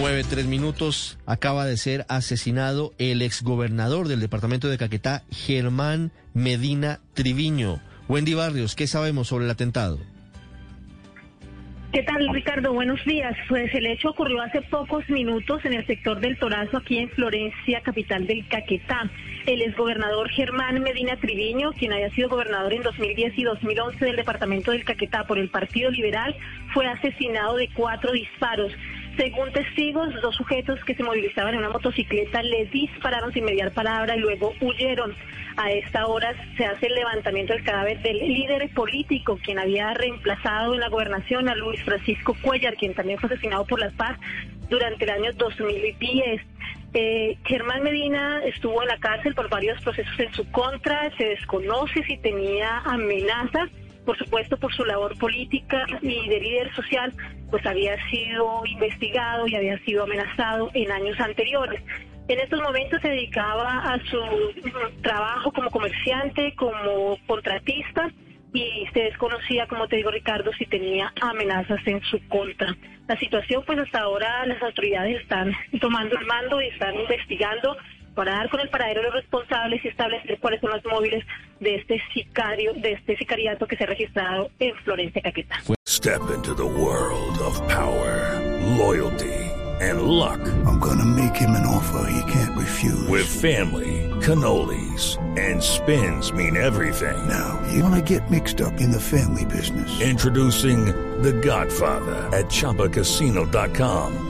9, 3 minutos. Acaba de ser asesinado el exgobernador del departamento de Caquetá, Germán Medina Triviño. Wendy Barrios, ¿qué sabemos sobre el atentado? ¿Qué tal, Ricardo? Buenos días. Pues el hecho ocurrió hace pocos minutos en el sector del Torazo, aquí en Florencia, capital del Caquetá. El exgobernador Germán Medina Triviño, quien haya sido gobernador en 2010 y 2011 del departamento del Caquetá por el Partido Liberal, fue asesinado de cuatro disparos. Según testigos, dos sujetos que se movilizaban en una motocicleta le dispararon sin mediar palabra y luego huyeron. A esta hora se hace el levantamiento del cadáver del líder político, quien había reemplazado en la gobernación a Luis Francisco Cuellar, quien también fue asesinado por las paz durante el año 2010. Eh, Germán Medina estuvo en la cárcel por varios procesos en su contra, se desconoce si tenía amenazas por supuesto por su labor política y de líder social, pues había sido investigado y había sido amenazado en años anteriores. En estos momentos se dedicaba a su trabajo como comerciante, como contratista y se desconocía, como te digo Ricardo, si tenía amenazas en su contra. La situación, pues hasta ahora las autoridades están tomando el mando y están investigando para dar con el paradero de los responsables y establecer cuáles son los móviles de este sicario, de este sicariato que se ha registrado en Florencia, Caquetá. Step into the world of power, loyalty and luck. I'm gonna make him an offer he can't refuse. With family, cannolis and spins mean everything. Now, you wanna get mixed up in the family business. Introducing The Godfather at ChumbaCasino.com.